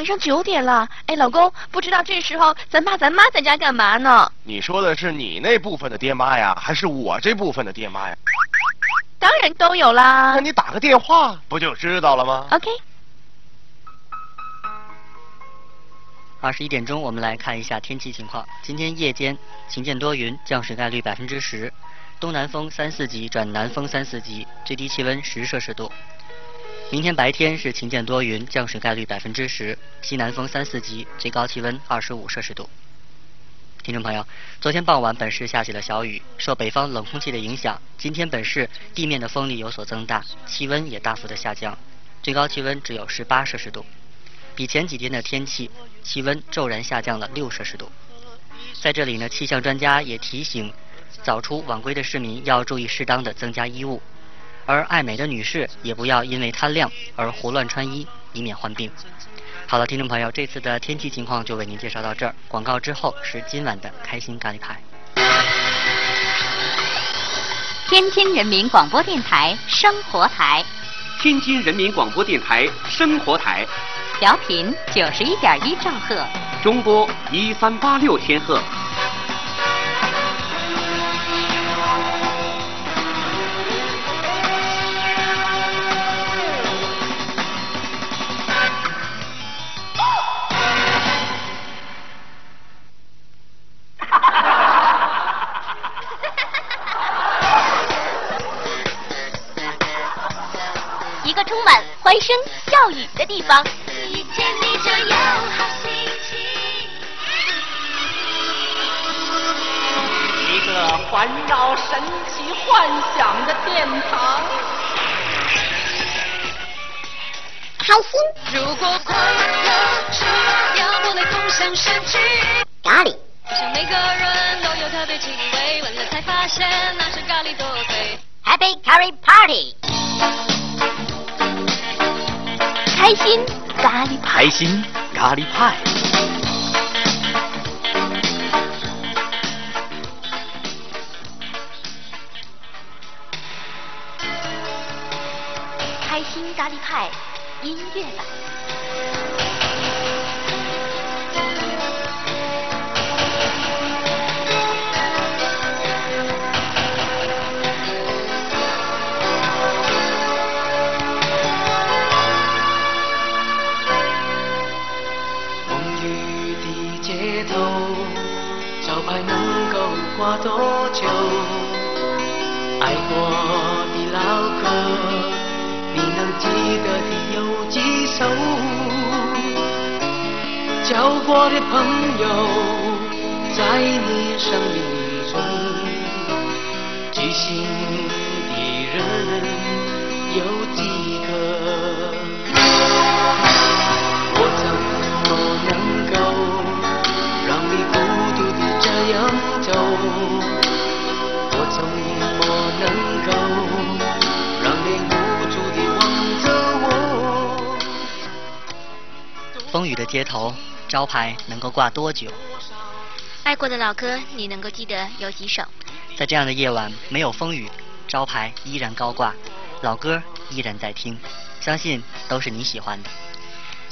晚上九点了。哎，老公，不知道这时候咱爸咱妈在家干嘛呢？你说的是你那部分的爹妈呀，还是我这部分的爹妈呀？当然都有啦。那你打个电话不就知道了吗？OK。二十一点钟，我们来看一下天气情况。今天夜间晴间多云，降水概率百分之十，东南风三四级转南风三四级，最低气温十摄氏度。明天白天是晴间多云，降水概率百分之十，西南风三四级，最高气温二十五摄氏度。听众朋友，昨天傍晚本市下起了小雨，受北方冷空气的影响，今天本市地面的风力有所增大，气温也大幅的下降，最高气温只有十八摄氏度。比前几天的天气气温骤然下降了六摄氏度，在这里呢，气象专家也提醒早出晚归的市民要注意适当的增加衣物，而爱美的女士也不要因为贪亮而胡乱穿衣，以免患病。好了，听众朋友，这次的天气情况就为您介绍到这儿。广告之后是今晚的开心咖喱派。天津人民广播电台生活台，天津人民广播电台生活台。调频九十一点一兆赫，中波一三八六千赫。欢声笑语的地方。一个环绕神奇幻想的殿堂。开心。如果快乐吃掉不会共享。咖喱。好像每个人都有特别气味，闻了才发现那是咖喱多贵。Happy Curry Party。开心咖喱派，开心咖喱派，开心咖喱派音乐版。交过的朋友，在你生命中，知心的人有几个？我怎么能够让你孤独的这样走？我怎么能够让你无助的望着我？风雨的街头，招牌能够挂多久？爱过的老歌，你能够记得有几首？在这样的夜晚，没有风雨，招牌依然高挂，老歌依然在听，相信都是你喜欢的。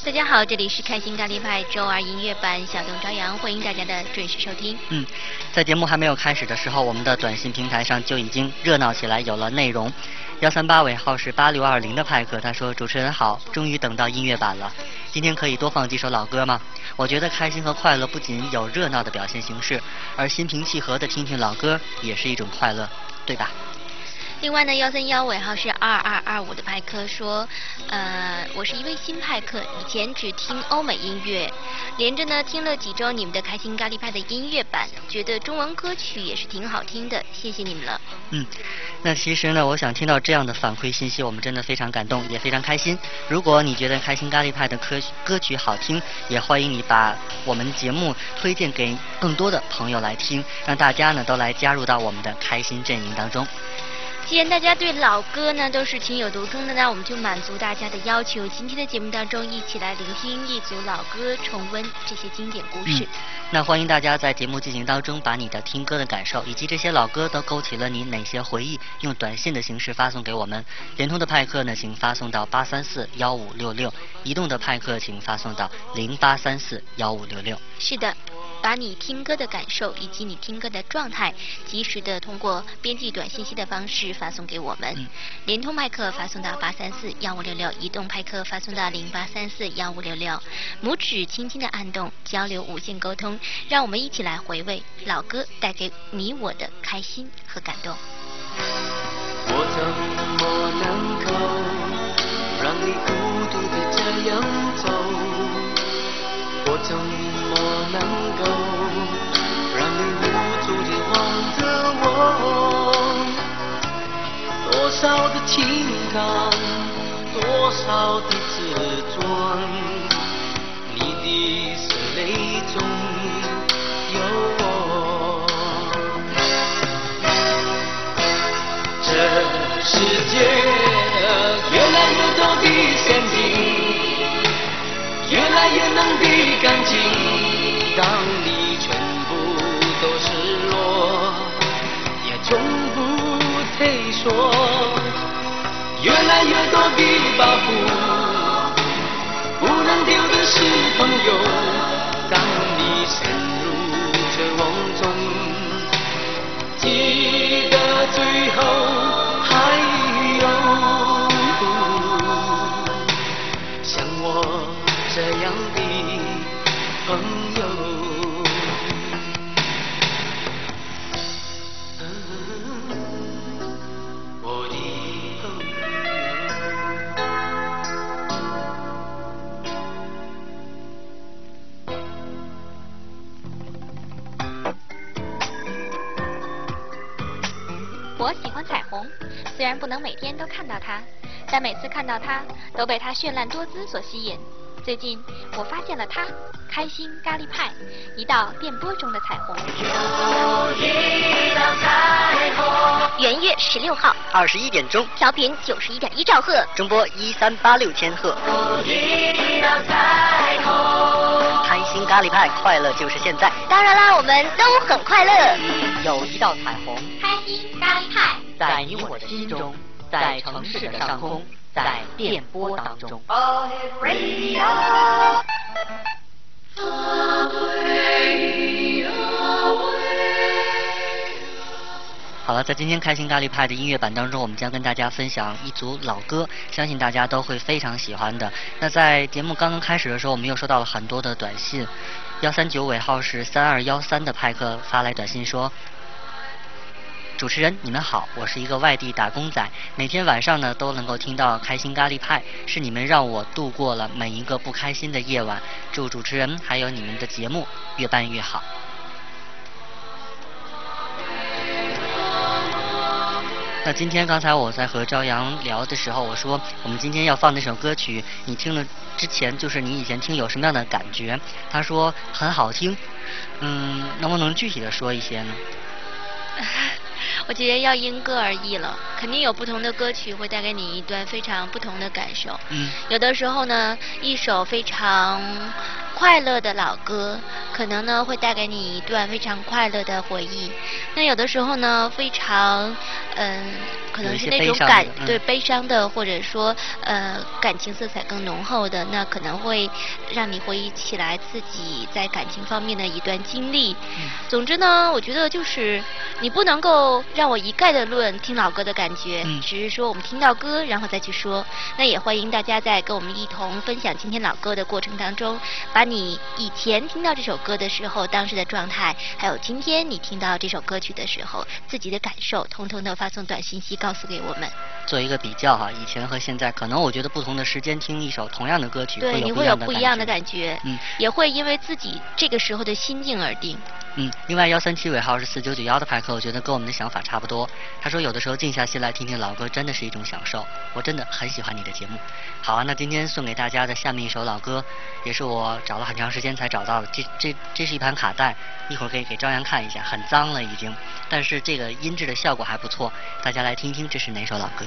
大家好，这里是开心咖喱派周二音乐版，小东朝阳，欢迎大家的准时收听。嗯，在节目还没有开始的时候，我们的短信平台上就已经热闹起来，有了内容。幺三八尾号是八六二零的派克，他说：“主持人好，终于等到音乐版了，今天可以多放几首老歌吗？我觉得开心和快乐不仅有热闹的表现形式，而心平气和的听听老歌也是一种快乐，对吧？”另外呢，幺三幺尾号是二二二五的派克说，呃，我是一位新派克，以前只听欧美音乐，连着呢听了几周你们的开心咖喱派的音乐版，觉得中文歌曲也是挺好听的，谢谢你们了。嗯，那其实呢，我想听到这样的反馈信息，我们真的非常感动，也非常开心。如果你觉得开心咖喱派的歌歌曲好听，也欢迎你把我们节目推荐给更多的朋友来听，让大家呢都来加入到我们的开心阵营当中。既然大家对老歌呢都是情有独钟的呢，我们就满足大家的要求。今天的节目当中，一起来聆听一组老歌，重温这些经典故事。嗯，那欢迎大家在节目进行当中，把你的听歌的感受以及这些老歌都勾起了你哪些回忆，用短信的形式发送给我们。联通的派克呢，请发送到八三四幺五六六；移动的派克请发送到零八三四幺五六六。是的。把你听歌的感受以及你听歌的状态，及时的通过编辑短信息的方式发送给我们。嗯、联通派克发送到八三四幺五六六，移动派克发送到零八三四幺五六六。拇指轻轻的按动，交流无线沟通，让我们一起来回味老歌带给你我的开心和感动。我怎么能够让你孤独的这样走？我怎么能够让你无助地望着我？多少的情感，多少的自尊，你的眼泪中有我。这世界越来越多的陷阱。越来越浓的感情，我。越来越多的包袱，不能丢的是朋友。当你陷入绝望中，记得最后虽然不能每天都看到它，但每次看到它，都被它绚烂多姿所吸引。最近我发现了它，开心咖喱派，一道电波中的彩虹。元月十六号，二十一点钟，调频九十一点一兆赫，中波一三八六千赫。开心咖喱派，快乐就是现在。当然啦，我们都很快乐。有一道彩虹，开心咖喱派，在你我的心中，在城市的上空。在电波当中。好了，在今天开心咖喱派的音乐版当中，我们将跟大家分享一组老歌，相信大家都会非常喜欢的。那在节目刚刚开始的时候，我们又收到了很多的短信，幺三九尾号是三二幺三的派克发来短信说。主持人，你们好，我是一个外地打工仔，每天晚上呢都能够听到开心咖喱派，是你们让我度过了每一个不开心的夜晚。祝主持人还有你们的节目越办越好。那今天刚才我在和朝阳聊的时候，我说我们今天要放那首歌曲，你听了之前就是你以前听有什么样的感觉？他说很好听，嗯，能不能具体的说一些呢？我觉得要因歌而异了，肯定有不同的歌曲会带给你一段非常不同的感受。嗯，有的时候呢，一首非常快乐的老歌，可能呢会带给你一段非常快乐的回忆。那有的时候呢，非常嗯，可能是那种感嗯、对悲伤的，或者说呃感情色彩更浓厚的，那可能会让你回忆起来自己在感情方面的一段经历。嗯、总之呢，我觉得就是你不能够让我一概的论听老歌的感觉，嗯、只是说我们听到歌然后再去说。那也欢迎大家在跟我们一同分享今天老歌的过程当中，把你以前听到这首歌的时候当时的状态，还有今天你听到这首歌曲的时候自己的感受，通通的发送短信息告诉给我们。做一个比较哈，以前和现在，可能我觉得不同的时间听一首同样的歌曲，对，你会有不一样的感觉，嗯，也会因为自己这个时候的心境而定。嗯，另外幺三七尾号是四九九幺的派克，我觉得跟我们的想法差不多。他说有的时候静下心来听听老歌，真的是一种享受。我真的很喜欢你的节目。好啊，那今天送给大家的下面一首老歌，也是我找了很长时间才找到的。这这这是一盘卡带，一会儿可以给朝阳看一下，很脏了已经，但是这个音质的效果还不错，大家来听听。听这是哪首老歌。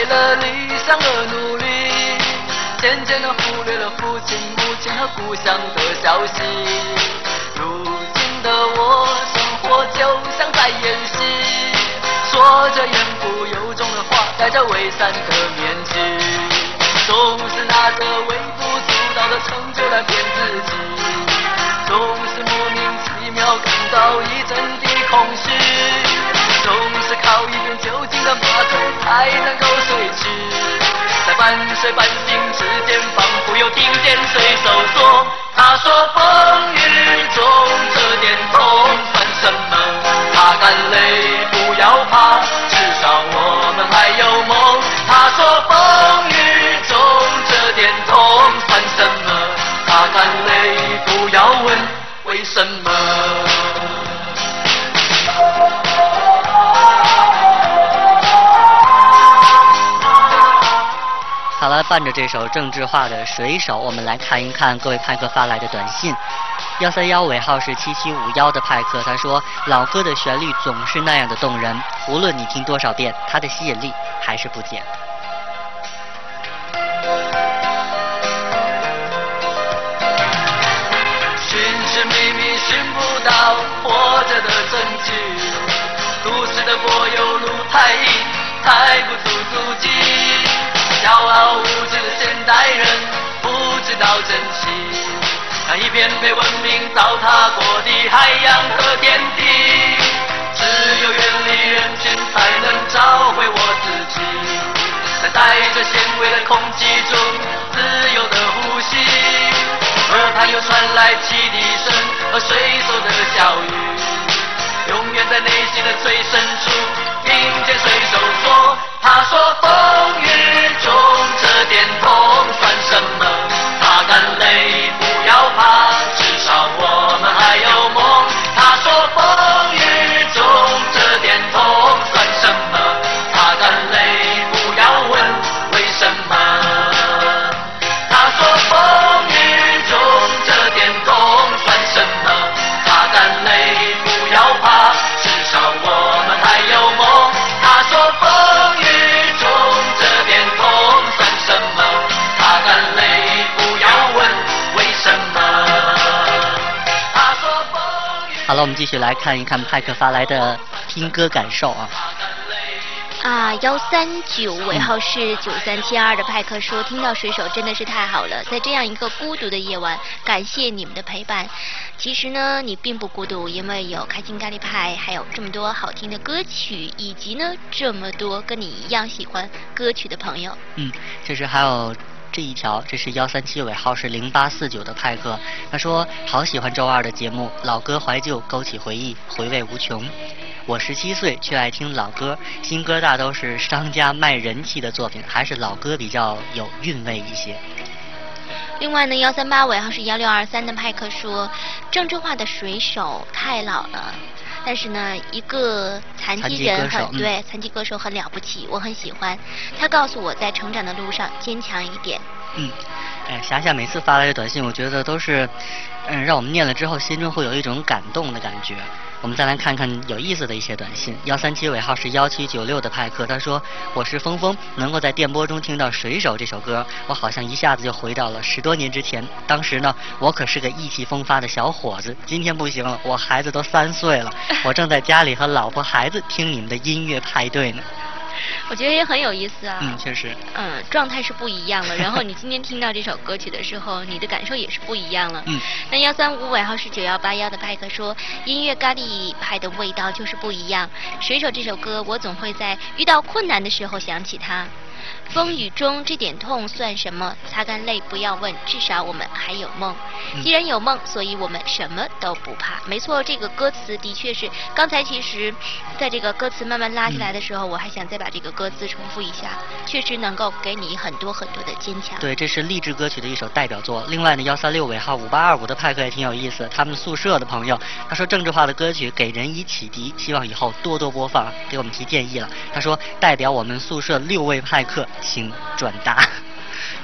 为了理想而努力，渐渐的忽略了父亲、母亲和故乡的消息。如今的我。生活就像在演戏，说着言不由衷的话，戴着伪善的面具，总是拿着微不足道的成就来骗自己，总是莫名其妙感到一阵的空虚，总是靠一点酒精的麻醉才能够睡去，在半睡半醒之间，仿佛又听见水手说，他说风雨中这点痛算。什么？擦干泪，不要怕，至少我们还有梦。他说风雨中这点痛算什么？擦干泪，不要问为什么。伴着这首郑智化的《水手》，我们来看一看各位派克发来的短信。幺三幺尾号是七七五幺的派克，他说老歌的旋律总是那样的动人，无论你听多少遍，它的吸引力还是不减。寻寻觅觅寻不到活着的证据，都市的柏油路太硬，踩不出足迹，骄傲无知的现代人不知道珍惜。那一片被文明糟蹋过的海洋和天地，只有远离人群才能找回我自己，在带着咸味的空气中自由的呼吸。耳畔又传来汽笛声和水手的笑语，永远在内心的最深处听见水手说：“他说风雨中这点痛算什么？擦干泪，不要怕了，我们继续来看一看派克发来的听歌感受啊。啊，幺三九尾号是九三七二的派克说，听到水手真的是太好了，在这样一个孤独的夜晚，感谢你们的陪伴。其实呢，你并不孤独，因为有开心咖喱派，还有这么多好听的歌曲，以及呢这么多跟你一样喜欢歌曲的朋友。嗯，其实还有。这一条，这是幺三七尾号是零八四九的派克，他说好喜欢周二的节目，老歌怀旧勾起回忆，回味无穷。我十七岁却爱听老歌，新歌大都是商家卖人气的作品，还是老歌比较有韵味一些。另外呢，幺三八尾号是幺六二三的派克说，郑智化的水手太老了。但是呢，一个残残疾人很对残疾歌手很了不起，我很喜欢。他告诉我在成长的路上坚强一点。嗯，哎，霞霞每次发来的短信，我觉得都是，嗯，让我们念了之后心中会有一种感动的感觉。我们再来看看有意思的一些短信。幺三七尾号是幺七九六的派克，他说：“我是峰峰，能够在电波中听到《水手》这首歌，我好像一下子就回到了十多年之前。当时呢，我可是个意气风发的小伙子，今天不行了，我孩子都三岁了，我正在家里和老婆孩子听你们的音乐派对呢。” 我觉得也很有意思啊。嗯，确实。嗯，状态是不一样了。然后你今天听到这首歌曲的时候，你的感受也是不一样了。嗯。那幺三五尾号是九幺八幺的派克说，音乐咖喱派的味道就是不一样。水手这首歌，我总会在遇到困难的时候想起它。风雨中这点痛算什么？擦干泪，不要问，至少我们还有梦。嗯既然有梦，所以我们什么都不怕。没错，这个歌词的确是。刚才其实，在这个歌词慢慢拉起来的时候，我还想再把这个歌词重复一下，确实能够给你很多很多的坚强。对，这是励志歌曲的一首代表作。另外呢，幺三六尾号五八二五的派克也挺有意思，他们宿舍的朋友，他说政治化的歌曲给人以启迪，希望以后多多播放，给我们提建议了。他说代表我们宿舍六位派客，请转达。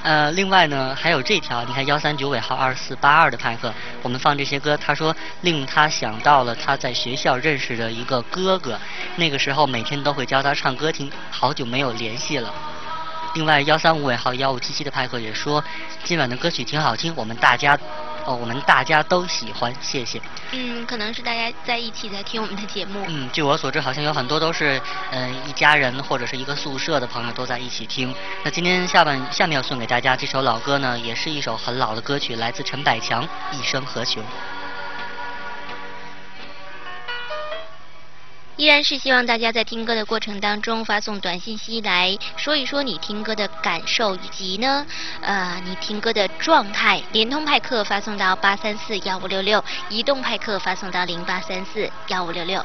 呃，另外呢，还有这条，你看幺三九尾号二四八二的派克，我们放这些歌，他说令他想到了他在学校认识的一个哥哥，那个时候每天都会教他唱歌听，好久没有联系了。另外，幺三五尾号幺五七七的派克也说，今晚的歌曲挺好听，我们大家，哦，我们大家都喜欢，谢谢。嗯，可能是大家在一起在听我们的节目。嗯，据我所知，好像有很多都是，嗯、一家人或者是一个宿舍的朋友都在一起听。那今天下半下面要送给大家这首老歌呢，也是一首很老的歌曲，来自陈百强，《一生何求》。依然是希望大家在听歌的过程当中发送短信息来说一说你听歌的感受，以及呢，呃，你听歌的状态。联通派克发送到八三四幺五六六，移动派克发送到零八三四幺五六六。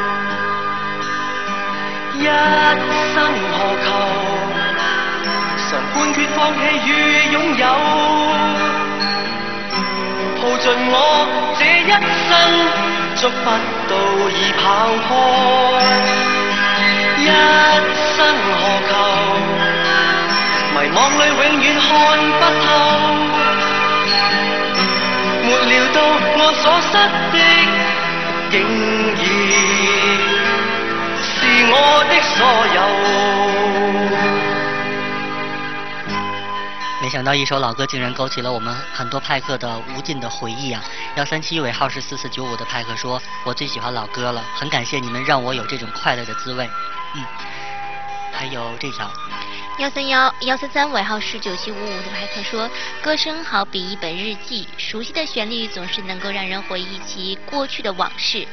一生何求？常判決放棄與擁有，耗盡我這一生，捉不到已跑開。一生何求？迷惘裏永遠看不透，沒料到我所失的，竟然。我的所有。没想到一首老歌竟然勾起了我们很多派克的无尽的回忆啊！幺三七尾号是四四九五的派克说：“我最喜欢老歌了，很感谢你们让我有这种快乐的滋味。”嗯，还有这条，幺三幺幺三三尾号是九七五五的派克说，歌声好比一本日记，熟悉的旋律总是能够让人回忆起过去的往事，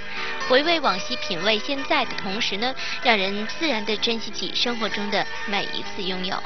回味往昔，品味现在的同时呢，让人自然的珍惜起生活中的每一次拥有。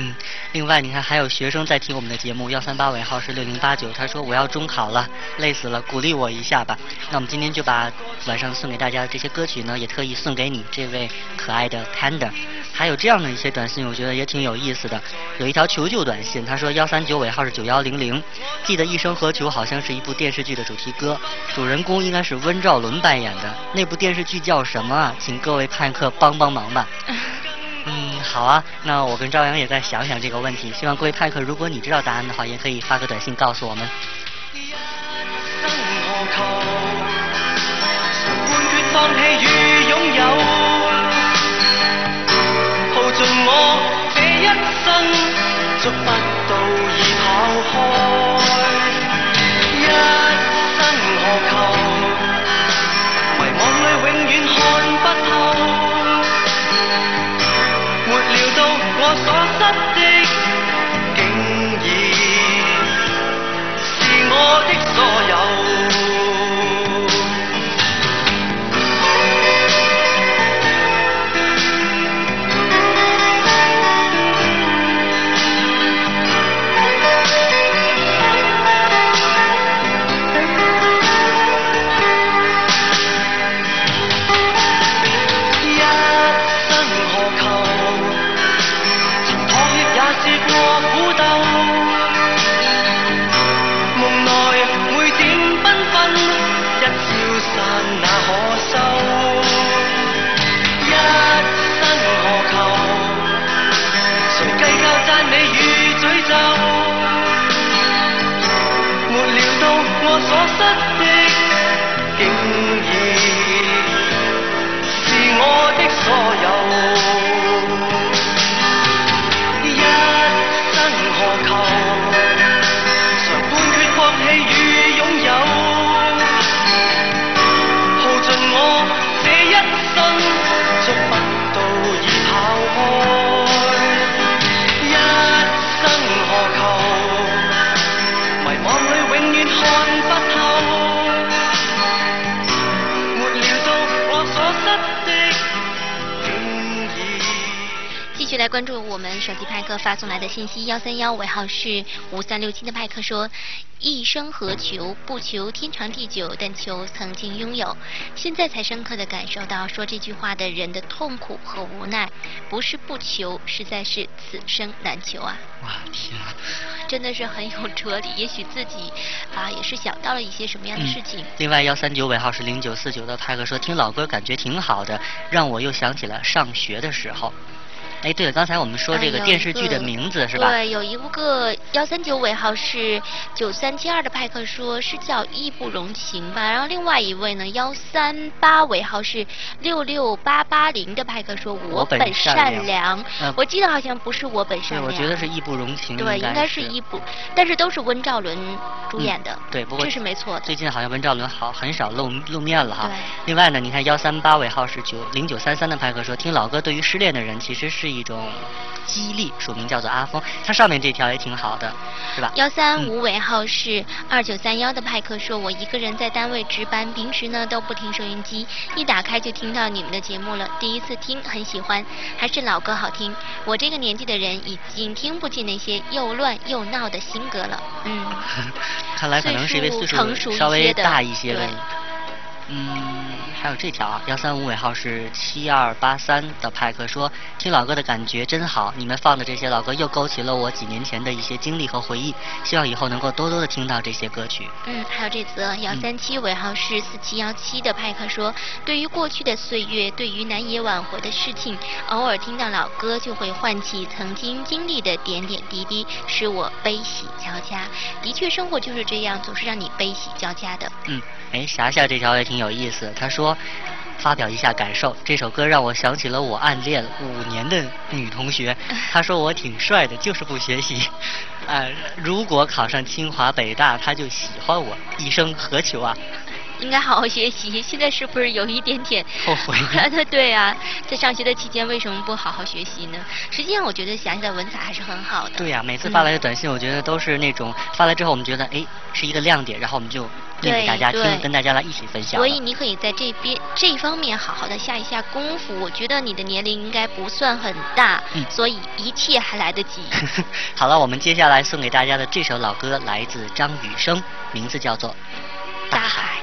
嗯，另外你看还有学生在听我们的节目，幺三八尾号是六零八九，他说我要中考了，累死了，鼓励我一下吧。那我们今天就把晚上送给大家的这些歌曲呢，也特意送给你这位可爱的 Panda。还有这样的一些短信，我觉得也挺有意思的。有一条求救短信，他说幺三九尾号是九幺零零，记得《一生何求》好像是一部电视剧的主题歌，主人公应该是温兆伦扮演的。那部电视剧叫什么啊？请各位派克帮帮忙吧。嗯，好啊，那我跟朝阳也再想想这个问题。希望各位派克，如果你知道答案的话，也可以发个短信告诉我们。一生何求？常判決放棄與擁有，耗盡我這一生，捉不到已跑開。一生何求？迷惘我所失的竟已是我的所有。我来关注我们手机派克发送来的信息，幺三幺尾号是五三六七的派克说：“一生何求？不求天长地久，但求曾经拥有。现在才深刻的感受到说这句话的人的痛苦和无奈，不是不求，实在是此生难求啊！哇天啊！真的是很有哲理。也许自己啊也是想到了一些什么样的事情。另外幺三九尾号是零九四九的派克说，听老歌感觉挺好的，让我又想起了上学的时候。哎，对了，刚才我们说这个电视剧的名字是吧？对，有一个幺三九尾号是九三七二的派克说是叫义不容情吧，然后另外一位呢幺三八尾号是六六八八零的派克说我本本善良我记得好像不是我本善对，良，我觉得是义不容情，对，应该是义不，但是都是温兆伦主演的，嗯对，不过这是没错的。最近好像温兆伦好很少露露面了哈对。另外呢，你看幺三八尾号是九零九三三的派克说，听老哥对于失恋的人其实是一种激励，署名叫做阿峰。他上面这条也挺好的，是吧？幺三五尾号是二九三幺的派克说，我一个人在单位值班，平时呢都不听收音机，一打开就听到你们的节目了，第一次听很喜欢，还是老歌好听。我这个年纪的人已经听不进那些又乱又闹的新歌了，嗯。看来可能是因为岁岁数成熟稍微的大一些的对。嗯，还有这条啊，幺三五尾号是七二八三的派克说，听老歌的感觉真好，你们放的这些老歌又勾起了我几年前的一些经历和回忆，希望以后能够多多的听到这些歌曲。嗯，还有这则幺三七尾号是四七幺七的派克说，对于过去的岁月，对于难以挽回的事情，偶尔听到老歌就会唤起曾经经历的点点滴滴，使我悲喜交加。的确，生活就是这样，总是让你悲喜交加的。嗯，哎，霞霞这条也挺有意思。他说，发表一下感受，这首歌让我想起了我暗恋五年的女同学。她说我挺帅的，就是不学习。啊、如果考上清华北大，她就喜欢我，一生何求啊？应该好好学习。现在是不是有一点点后悔 对啊，在上学的期间为什么不好好学习呢？实际上，我觉得霞霞的文采还是很好的。对呀、每次发来的短信，我觉得都是那种发来之后，我们觉得哎是一个亮点，然后我们就念给大家对对听，跟大家来一起分享。所以你可以在这边这方面好好的下一下功夫。我觉得你的年龄应该不算很大，嗯所以一切还来得及。好了，我们接下来送给大家的这首老歌来自张雨生，名字叫做《大海。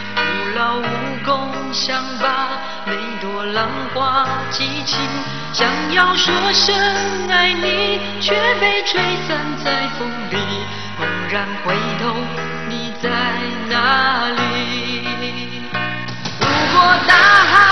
徒劳无功，想把每朵浪花激起。想要说声爱你，却被吹散在风里。猛然回头，你在哪里？如果大海